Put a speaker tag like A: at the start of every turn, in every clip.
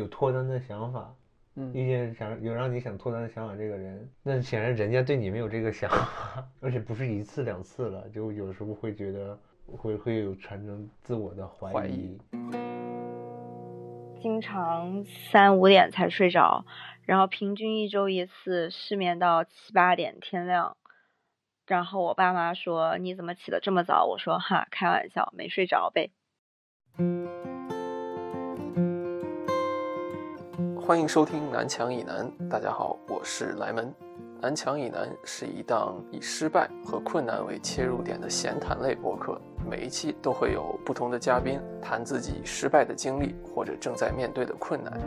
A: 有脱单的想法，
B: 嗯
A: 遇见想有让你想脱单的想法这个人，那显然人家对你没有这个想法，而且不是一次两次了，就有时候会觉得会会有产生自我的怀
B: 怀疑
A: 疑。
C: 经常三五点才睡着，然后平均一周一次，失眠到七八点天亮。然后我爸妈说你怎么起得这么早？我说哈，开玩笑，没睡着呗。
B: 欢迎收听《南墙以南》，大家好，我是莱门。《南墙以南》是一档以失败和困难为切入点的闲谈类播客，每一期都会有不同的嘉宾谈自己失败的经历或者正在面对的困难。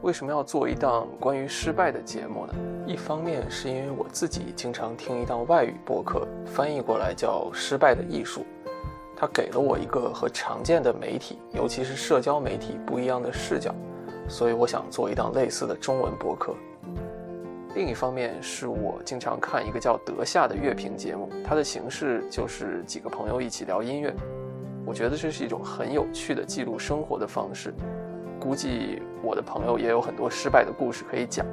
B: 为什么要做一档关于失败的节目呢？一方面是因为我自己经常听一档外语播客，翻译过来叫《失败的艺术》，它给了我一个和常见的媒体，尤其是社交媒体不一样的视角。所以我想做一档类似的中文播客。另一方面是我经常看一个叫《德夏》的乐评节目，它的形式就是几个朋友一起聊音乐。我觉得这是一种很有趣的记录生活的方式。估计我的朋友也有很多失败的故事可以讲。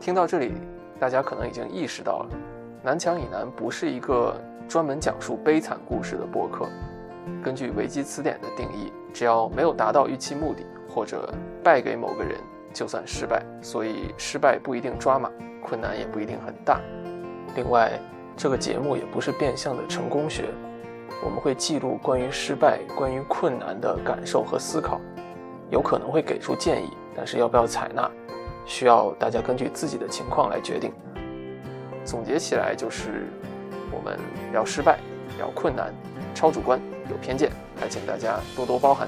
B: 听到这里，大家可能已经意识到了，《南墙以南》不是一个专门讲述悲惨故事的播客。根据维基词典的定义，只要没有达到预期目的，或者败给某个人，就算失败。所以失败不一定抓马，困难也不一定很大。另外，这个节目也不是变相的成功学，我们会记录关于失败、关于困难的感受和思考，有可能会给出建议，但是要不要采纳，需要大家根据自己的情况来决定。总结起来就是，我们聊失败，聊困难，超主观，有偏见，还请大家多多包涵。